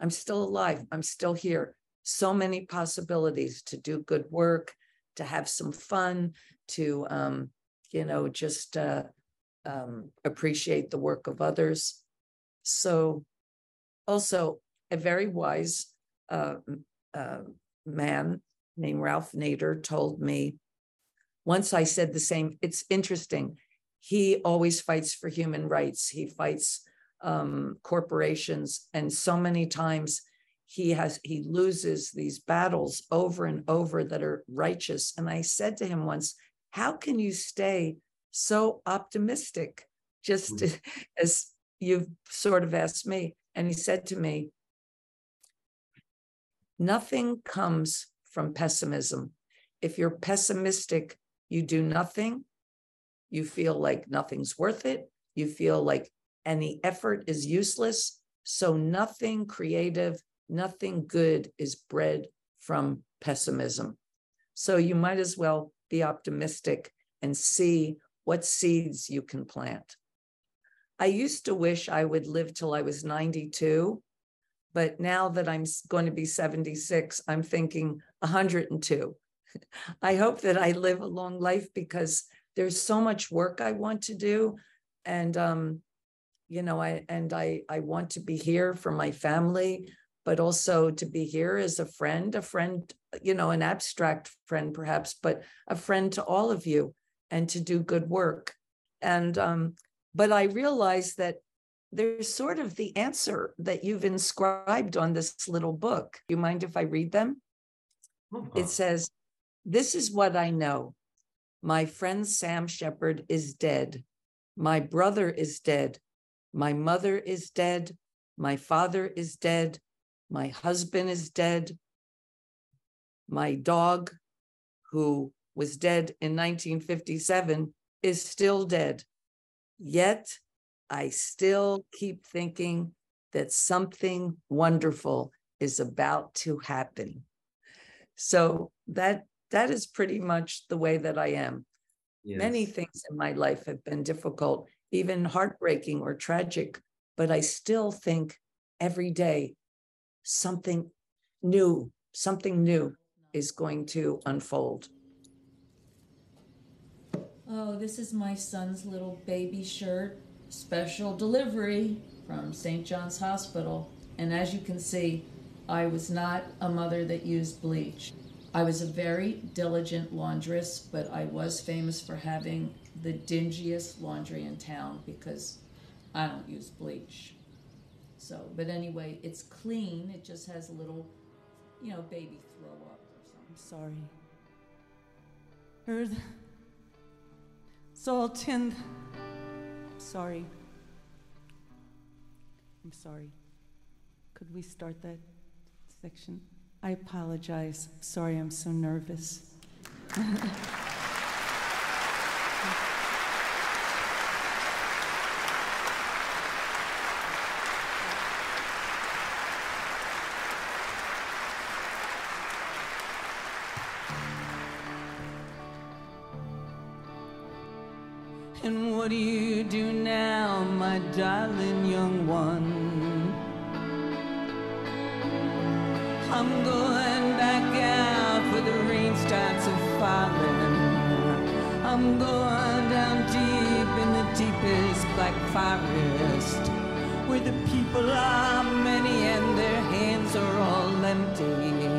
I'm still alive, I'm still here. So many possibilities to do good work, to have some fun, to, um, you know, just uh, um, appreciate the work of others. So, also, a very wise uh, uh, man named Ralph Nader told me once I said the same. It's interesting. He always fights for human rights. He fights um, corporations, and so many times he has he loses these battles over and over that are righteous. And I said to him once, "How can you stay so optimistic?" Just mm-hmm. [laughs] as you've sort of asked me, and he said to me, "Nothing comes from pessimism. If you're pessimistic, you do nothing, you feel like nothing's worth it, you feel like any effort is useless. So nothing creative, nothing good is bred from pessimism. So you might as well be optimistic and see what seeds you can plant. I used to wish I would live till I was 92, but now that I'm going to be 76, I'm thinking 102. [laughs] I hope that I live a long life because there's so much work I want to do. And um, you know, I and I I want to be here for my family, but also to be here as a friend, a friend, you know, an abstract friend perhaps, but a friend to all of you and to do good work. And um, but I realize that there's sort of the answer that you've inscribed on this little book. You mind if I read them? It says, this is what I know. My friend Sam Shepard is dead. My brother is dead. My mother is dead. My father is dead. My husband is dead. My dog, who was dead in 1957, is still dead. Yet I still keep thinking that something wonderful is about to happen. So that that is pretty much the way that I am. Yes. Many things in my life have been difficult, even heartbreaking or tragic, but I still think every day something new, something new is going to unfold. Oh, this is my son's little baby shirt, special delivery from St. John's Hospital. And as you can see, I was not a mother that used bleach. I was a very diligent laundress, but I was famous for having the dingiest laundry in town because I don't use bleach. So, but anyway, it's clean. It just has a little, you know, baby throw up or something. Sorry. Heard salt in. Sorry. I'm sorry. Could we start that section? I apologize. Sorry, I'm so nervous. [laughs] empty,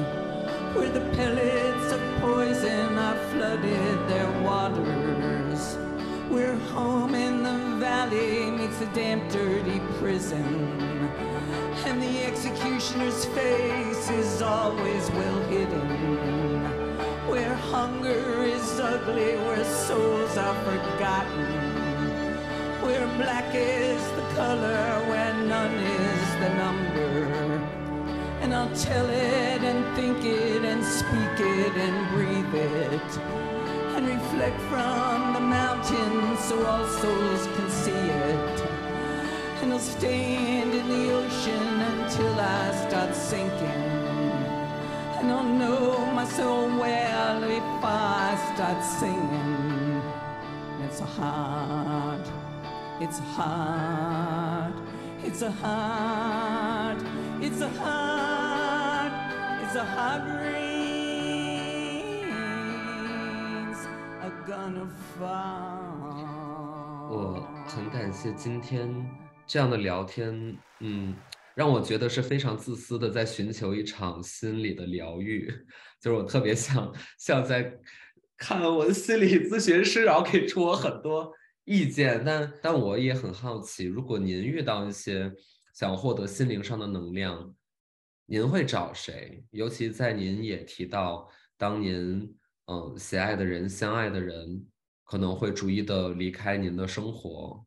where the pellets of poison have flooded their waters, where home in the valley meets a damp, dirty prison and the executioner's face is always well hidden. Where hunger is ugly, where souls are forgotten, where black is the color, where none is the number. And I'll tell it and think it and speak it and breathe it and reflect from the mountains so all souls can see it. And I'll stand in the ocean until I start sinking. And I'll know my soul well if I start singing. It's a hard, it's a hard, it's a hard, it's a hard, it's a hard rains a gonna fall. 我很感谢今天这样的聊天，嗯，让我觉得是非常自私的，在寻求一场心理的疗愈。[laughs] 就是我特别想像在看我的心理咨询师，然后给出我很多意见。但但我也很好奇，如果您遇到一些想获得心灵上的能量，您会找谁？尤其在您也提到，当您嗯喜爱的人、相爱的人可能会逐一的离开您的生活，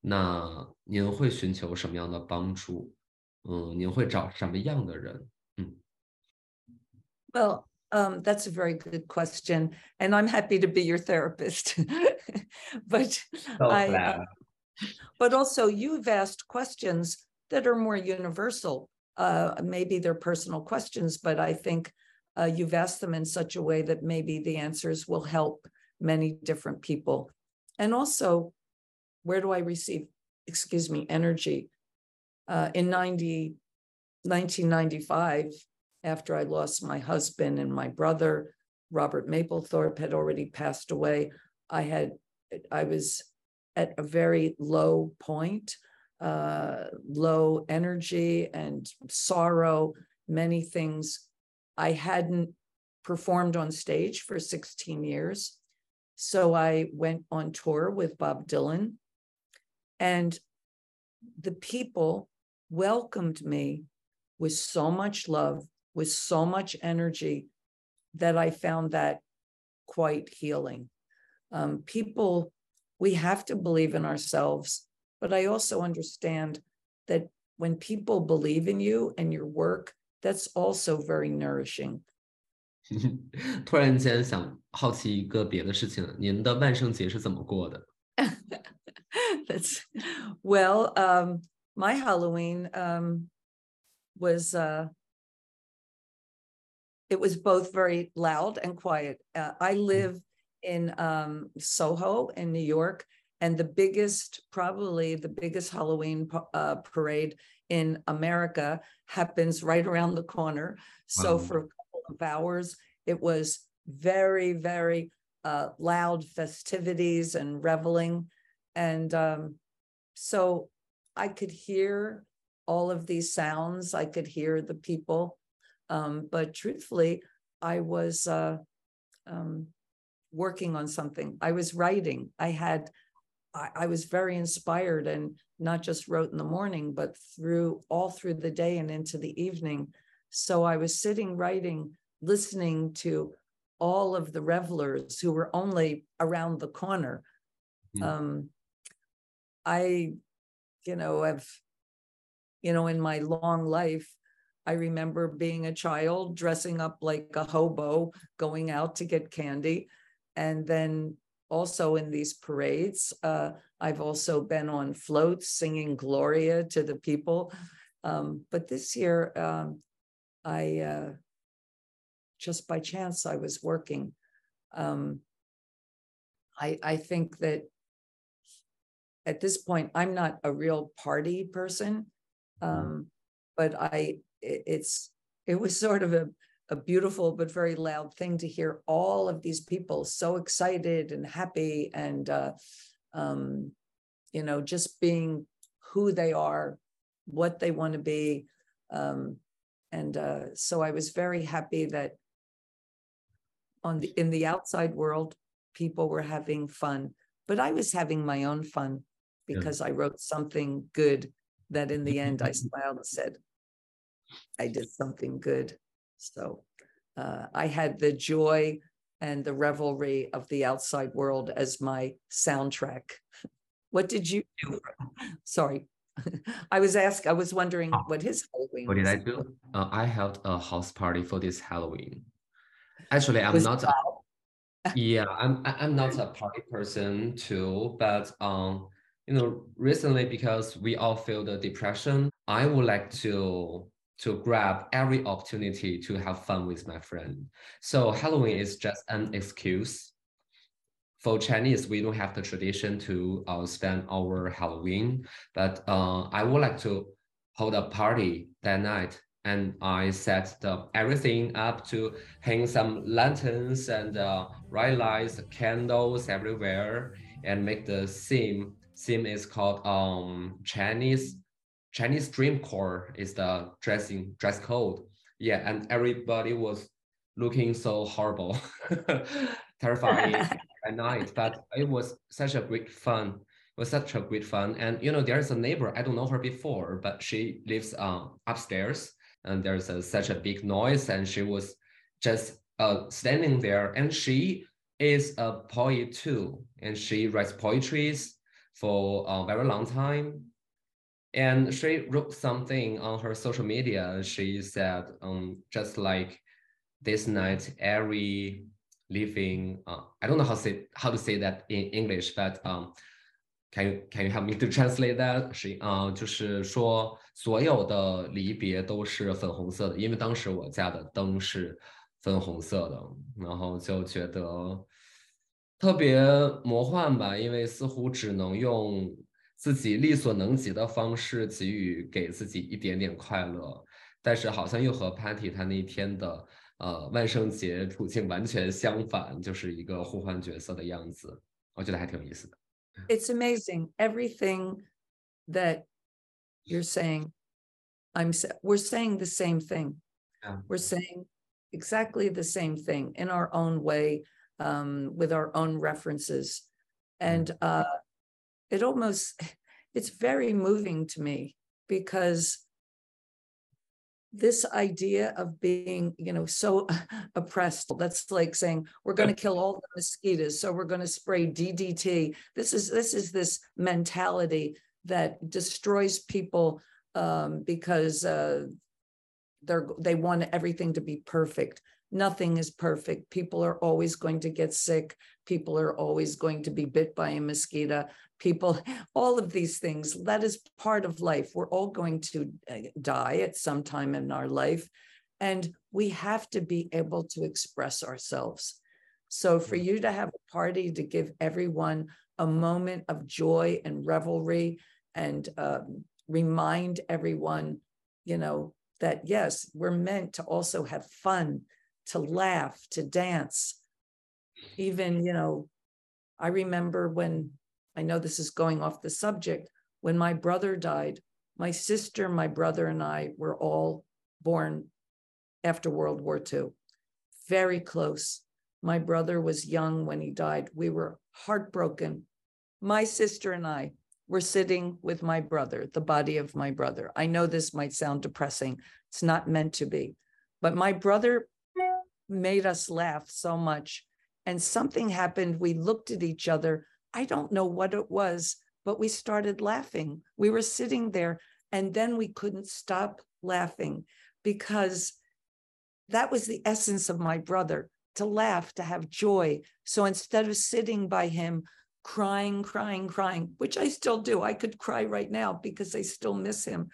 那您会寻求什么样的帮助？嗯，您会找什么样的人？嗯 Well, um, that's a very good question, and I'm happy to be your therapist. [laughs] but So I, glad. uh, but also you've asked questions that are more universal. Uh, maybe they're personal questions, but I think uh, you've asked them in such a way that maybe the answers will help many different people. And also, where do I receive, excuse me, energy? Uh, in 90, 1995, after I lost my husband and my brother, Robert Mapplethorpe had already passed away. I had, I was at a very low point, uh, low energy and sorrow, many things. I hadn't performed on stage for 16 years. So I went on tour with Bob Dylan. And the people welcomed me with so much love, with so much energy that I found that quite healing. Um, people, we have to believe in ourselves, but I also understand that when people believe in you and your work, that's also very nourishing. [laughs] 突然间想好奇一个别的事情，您的万圣节是怎么过的？ That's [laughs] well, um, my Halloween um, was uh, it was both very loud and quiet. Uh, I live in um, Soho in New York, and the biggest, probably the biggest Halloween uh, parade in America happens right around the corner. So Wow. for a couple of hours, it was very, very uh, loud festivities and reveling. And um, so I could hear all of these sounds. I could hear the people. Um, but truthfully, I was uh, um, working on something. I was writing. I had, I, I was very inspired and not just wrote in the morning, but through all through the day and into the evening. So I was sitting writing, listening to all of the revelers who were only around the corner. Mm. Um, I, you know, have, you know, in my long life, I remember being a child dressing up like a hobo, going out to get candy. And then also in these parades, uh, I've also been on floats singing Gloria to the people. Um, but this year, um, I uh, just by chance I was working. Um, I I think that at this point I'm not a real party person, um, but I it- it's it was sort of a a beautiful but very loud thing to hear all of these people so excited and happy and uh, um, you know just being who they are, what they want to be, um, and uh, so I was very happy that on the in the outside world people were having fun, but I was having my own fun Yeah. because I wrote something good that in the end I [laughs] smiled and said, I did something good. So uh, I had the joy and the revelry of the outside world as my soundtrack. What did you do? Sorry. [laughs] I was asked, I was wondering Oh. what his Halloween What did I do? Uh, I held a house party for this Halloween. Actually, I'm Was not. A, [laughs] yeah, I'm. I'm not a party person too, but um, you know, recently because we all feel the depression, I would like to to grab every opportunity to have fun with my friend. So Halloween is just an excuse. For Chinese, we don't have the tradition to uh, spend our Halloween, but uh, I would like to hold a party that night and I set the everything up to hang some lanterns and uh, bright lights, candles everywhere, and make the theme. Theme is called um Chinese Chinese Dream Core is the dressing dress code. Yeah, and everybody was looking so horrible, [laughs] terrifying [laughs] at night, but it was such a great fun. It was such a great fun. And you know, there's a neighbor, I don't know her before, but she lives um upstairs and there's a, such a big noise and she was just uh standing there and she is a poet too and she writes poetries for a very long time and she wrote something on her social media she said um just like this night every living uh, i don't know how to say how to say that in english but um can you can you help me to translate that？是啊、呃，就是说所有的离别都是粉红色的，因为当时我家的灯是粉红色的，然后就觉得特别魔幻吧，因为似乎只能用 自己力所能及的方式给予给自己一点点快乐，但是好像又和 Patti 他那一天的呃万圣节处境完全相反，就是一个互换角色的样子，我觉得还挺有意思的。It's amazing everything that you're saying. I'm we're saying the same thing. Yeah. We're saying exactly the same thing in our own way, um, with our own references, and. Mm. Uh, it almost, [laughs] it's very moving to me because this idea of being, you know, so [laughs] oppressed, that's like saying, we're going to kill all the mosquitoes, so we're going to spray DDT. This is, this is this mentality that destroys people um, because uh, they're, they want everything to be perfect. Nothing is perfect. People are always going to get sick. People are always going to be bit by a mosquito. People, [laughs] all of these things, that is part of life. We're all going to uh, die at some time in our life. And we have to be able to express ourselves. So for you to have a party to give everyone a moment of joy and revelry and um, remind everyone, you know, that yes, we're meant to also have fun, to laugh, to dance. Even, you know, I remember when I know this is going off the subject, when my brother died, my sister, my brother, and I were all born after World War II, very close. My brother was young when he died. We were heartbroken. My sister and I were sitting with my brother, the body of my brother. I know this might sound depressing. It's not meant to be. But my brother made us laugh so much. And something happened. We looked at each other. I don't know what it was, but we started laughing. We were sitting there, and then we couldn't stop laughing because that was the essence of my brother to laugh, to have joy. So instead of sitting by him, crying, crying, crying, which I still do, I could cry right now because I still miss him.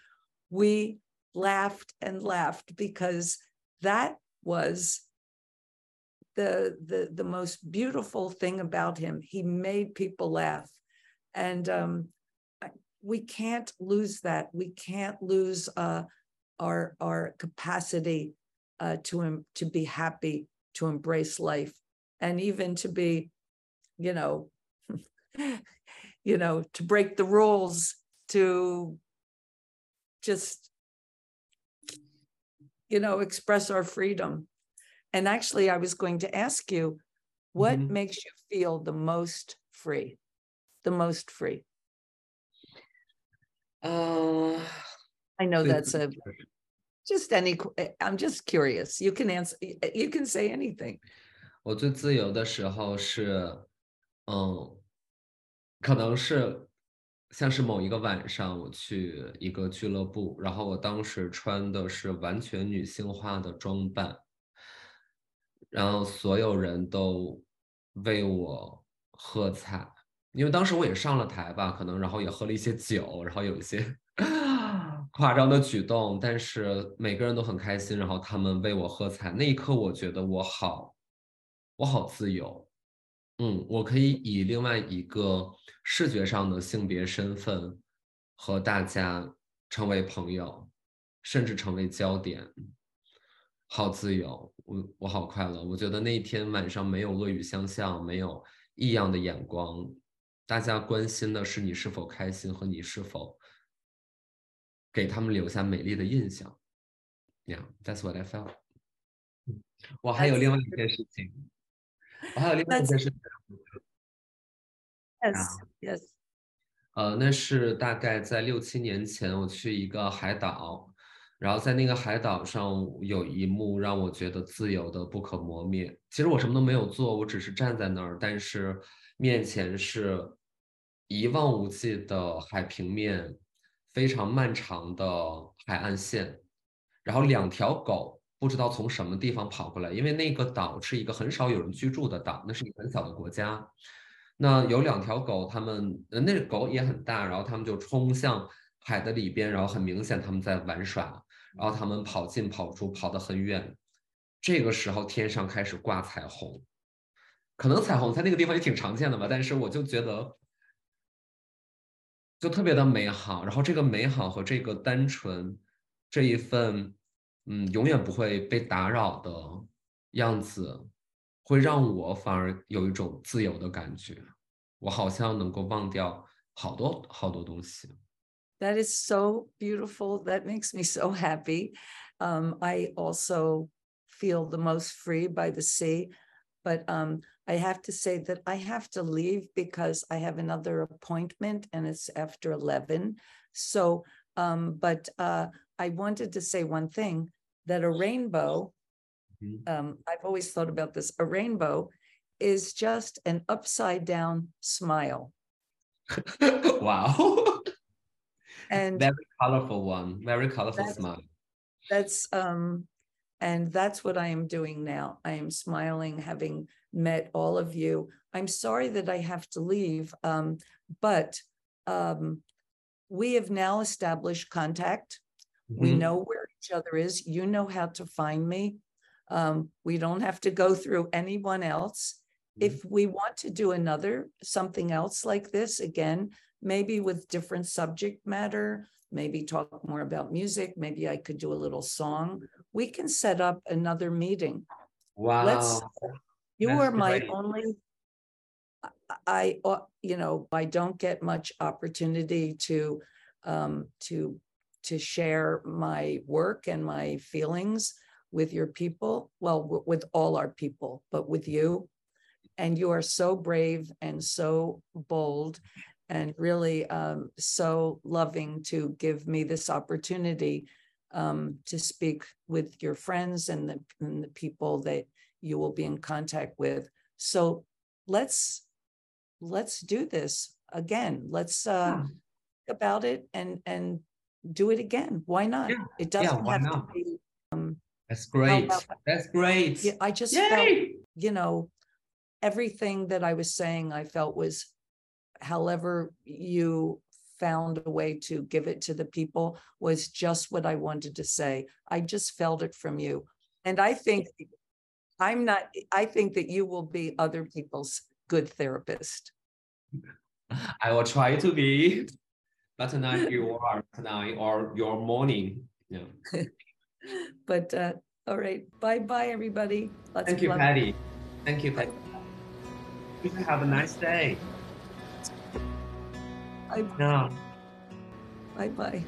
We laughed and laughed because that was the the the most beautiful thing about him. He made people laugh, and um, we can't lose that. We can't lose uh, our our capacity uh, to to be happy, to embrace life, and even to be, you know, [laughs] you know, to break the rules, to just, you know, express our freedom. And actually, I was going to ask you, what Mhm. makes you feel the most free? The most free. 嗯、 I know 最 that's 自 a 由的 just any. qu- eh, I'm just curious. You can answer. y- You can say anything. 我最自由的时候是，嗯，可能是 像是某一个晚上，我去一个俱乐部，然后我当时穿的是完全女性化的装扮， 然后所有人都为我喝彩，因为当时我也上了台吧，可能然后也喝了一些酒，然后有一些 [laughs] 夸张的举动，但是每个人都很开心，然后他们为我喝彩，那一刻我觉得我好，我好自由。嗯，我可以以另外一个视觉上的性别身份和大家成为朋友，甚至成为焦点，好自由，我我好快乐。我觉得那一天晚上没有恶语相向，没有异样的眼光，大家关心的是你是否开心和你是否给他们留下美丽的印象。Yeah, that's what I felt。我还有另外一件事情。我还有另外一件事情。Yes, yes. 呃，那是大概在六七年前，我去一个海岛，然后在那个海岛上有一幕让我觉得自由的不可磨灭。其实我什么都没有做，我只是站在那儿，但是面前是一望无际的海平面，非常漫长的海岸线，然后两条狗。不知道从什么地方跑过来，因为那个岛是一个很少有人居住的岛，那是一个很小的国家。那有两条狗，它们呃，那狗也很大，然后它们就冲向海的里边，然后很明显它们在玩耍，然后他们跑进跑出，跑得很远。这个时候天上开始挂彩虹，可能彩虹在那个地方也挺常见的吧，但是我就觉得就特别的美好。然后这个美好和这个单纯，这一份。嗯，永远不会被打扰的样子，会让我反而有一种自由的感觉。我好像能够忘掉好多好多东西。That is so beautiful. That makes me so happy. Um, I also feel the most free by the sea. But um, I have to say that I have to leave because I have another appointment and it's after 11. So, um, but uh, I wanted to say one thing that a rainbow, Mhm. um, I've always thought about this, a rainbow is just an upside down smile. [laughs] wow. [laughs] And very colorful one. Very colorful That's- smile. that's um and that's what i am doing now i am smiling having met all of you i'm sorry that i have to leave um but um we have now established contact we Mhm. know where each other is you know how to find me um we don't have to go through anyone else if we want to do another something else like this again maybe with different subject matter maybe talk more about music. Maybe I could do a little song. We can set up another meeting. Wow. Let's, you that's are my great. only, I- uh, you know, I don't get much opportunity to, um, to, to share my work and my feelings with your people, well, with all our people, but with you. And you are so brave and so bold and really um, so loving to give me this opportunity um, to speak with your friends and the, and the people that you will be in contact with. So let's let's do this again. Let's uh, Yeah. think about it and and do it again. Why not? Yeah. It doesn't why have not? to be. That's great. That's great. Yeah, I just felt you know, everything that I was saying, I felt was however you found a way to give it to the people was just what I wanted to say. I just felt it from you. And I think I'm not, I think that you will be other people's good therapist. [laughs] I will try to be. But tonight you are tonight or your morning. Yeah. [laughs] But uh, all right, bye bye, everybody. Thank you. Patti. Thank you, Patti. You have a nice day. Bye Yeah. bye. bye.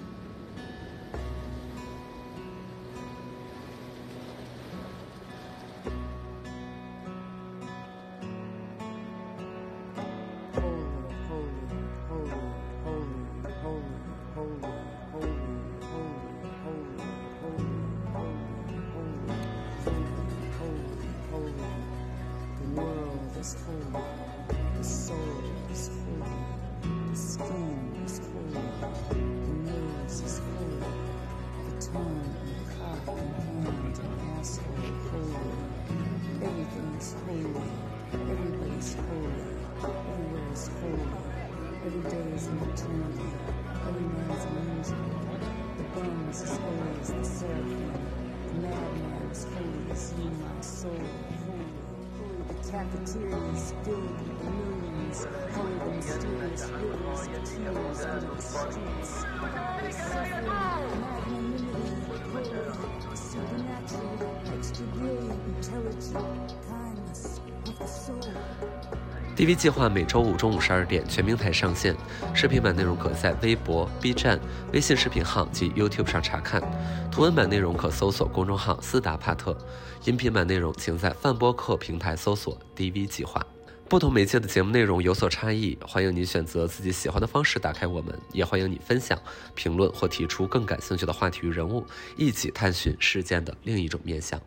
DV 计划每周五中午十二点全平台上线，视频版内容可在微博、B 站、微信视频号及 YouTube 上查看，图文版内容可搜索公众号“斯达帕特”，音频版内容请在泛播客平台搜索 “DV 计划”。不同媒介的节目内容有所差异，欢迎你选择自己喜欢的方式打开我们，也欢迎你分享、评论或提出更感兴趣的话题与人物，一起探寻事件的另一种面向。